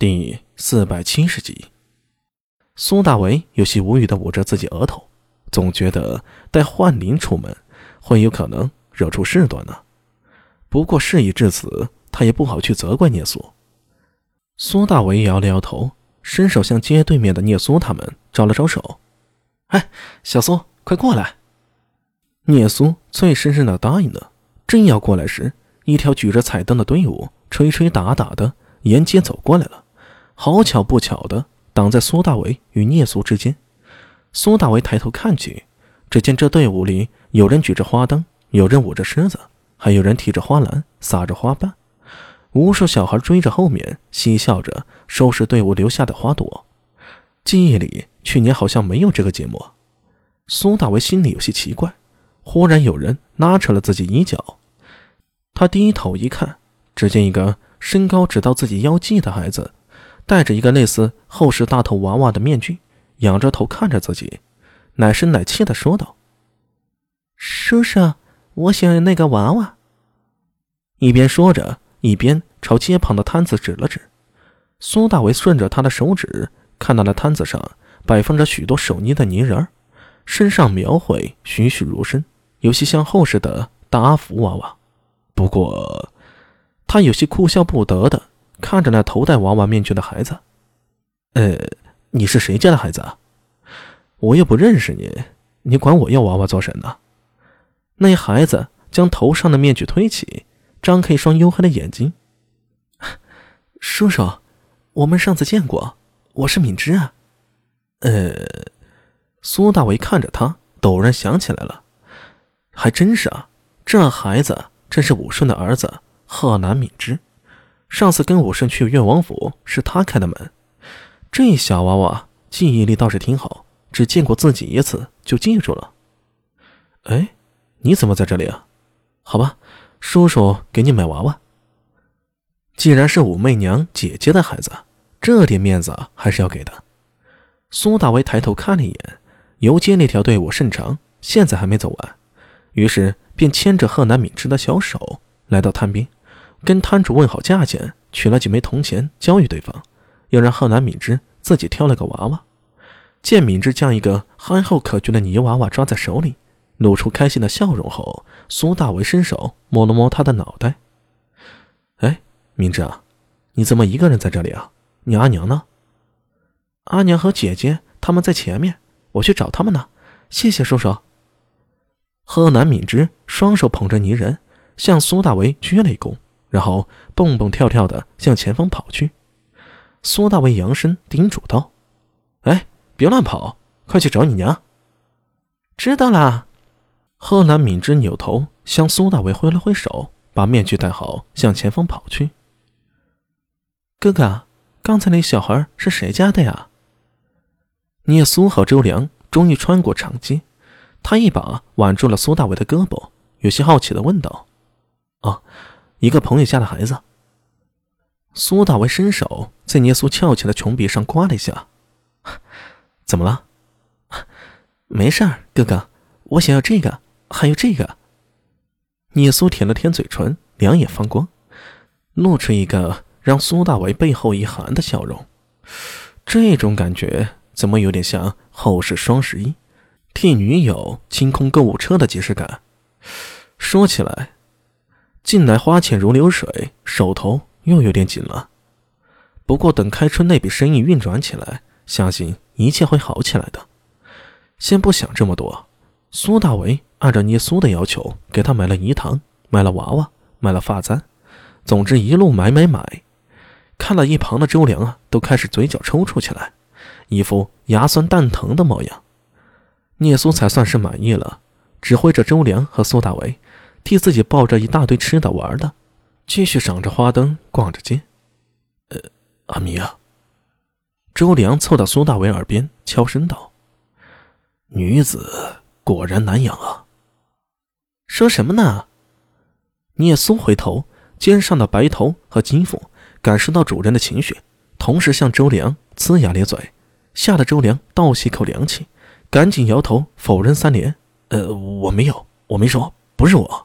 第四百七十集，苏大为有些无语的捂着自己额头，总觉得带幻灵出门会有可能惹出事端呢。不过事已至此，他也不好去责怪聂苏。苏大为摇了摇头，伸手向街对面的聂苏他们招了招手：“哎，小苏，快过来！”聂苏脆生生的答应了。正要过来时，一条举着彩灯的队伍吹吹打打的沿街走过来了。好巧不巧的，挡在苏大为与聂苏之间。苏大为抬头看去，只见这队伍里有人举着花灯，有人舞着狮子，还有人提着花篮，撒着花瓣。无数小孩追着后面，嬉笑着收拾队伍留下的花朵。记忆里，去年好像没有这个节目。苏大为心里有些奇怪。忽然有人拉扯了自己衣角，他低头一看，只见一个身高只到自己腰际的孩子。戴着一个类似后世大头娃娃的面具，仰着头看着自己，奶声奶气的说道：“叔叔，我想要那个娃娃。”一边说着，一边朝街旁的摊子指了指。苏大为顺着他的手指，看到了摊子上摆放着许多手捏的泥人儿，身上描绘栩栩如生，有些像后世的大阿福娃娃。不过，他有些哭笑不得的。看着那头戴娃娃面具的孩子，呃，你是谁家的孩子啊？我又不认识你，你管我要娃娃做什么呢？那孩子将头上的面具推起，张开一双黝黑的眼睛。叔叔，我们上次见过，我是敏之啊。呃，苏大为看着他，陡然想起来了，还真是啊，这孩子正是武顺的儿子贺南敏之。上次跟武圣去越王府，是他开的门。这小娃娃记忆力倒是挺好，只见过自己一次就记住了。哎，你怎么在这里啊？好吧，叔叔给你买娃娃。既然是武媚娘姐姐的孩子，这点面子还是要给的。苏大为抬头看了一眼，游街那条队伍甚长，现在还没走完，于是便牵着贺南敏之的小手来到摊边。跟摊主问好价钱，取了几枚铜钱交予对方，又让贺南敏之自己挑了个娃娃。见敏之将一个憨厚可掬的泥娃娃抓在手里，露出开心的笑容后，苏大为伸手摸了摸他的脑袋。哎，敏之啊，你怎么一个人在这里啊？你阿娘呢？阿娘和姐姐他们在前面，我去找他们呢。谢谢叔叔。贺南敏之双手捧着泥人，向苏大为鞠了一躬。然后蹦蹦跳跳的向前方跑去，苏大为扬声叮嘱道：“哎，别乱跑，快去找你娘。”知道了。贺南敏之扭头向苏大为挥了挥手，把面具戴好，向前方跑去。哥哥，刚才那小孩是谁家的呀？聂苏和周良终于穿过长街，他一把挽住了苏大为的胳膊，有些好奇的问道：“啊？”一个朋友家的孩子。苏大为伸手在聂苏翘起的穷鼻上刮了一下，怎么了？没事儿，哥哥，我想要这个，还有这个。聂苏舔了舔嘴唇，两眼放光，露出一个让苏大为背后一寒的笑容。这种感觉怎么有点像后世双十一替女友清空购物车的即视感？说起来。近来花钱如流水，手头又有点紧了。不过等开春那笔生意运转起来，相信一切会好起来的。先不想这么多，苏大为按照聂苏的要求，给他买了饴糖，买了娃娃，买了发簪，总之一路买买买。看了一旁的周良啊，都开始嘴角抽搐起来，一副牙酸蛋疼的模样。聂苏才算是满意了，指挥着周良和苏大为。替自己抱着一大堆吃的玩的，继续赏着花灯，逛着街。呃，阿弥啊！周良凑到苏大伟耳边悄声道：“女子果然难养啊。”说什么呢？聂苏回头，肩上的白头和肌肤感受到主人的情绪，同时向周良呲牙咧嘴，吓得周良倒吸口凉气，赶紧摇头否认三连：“呃，我没有，我没说，不是我。”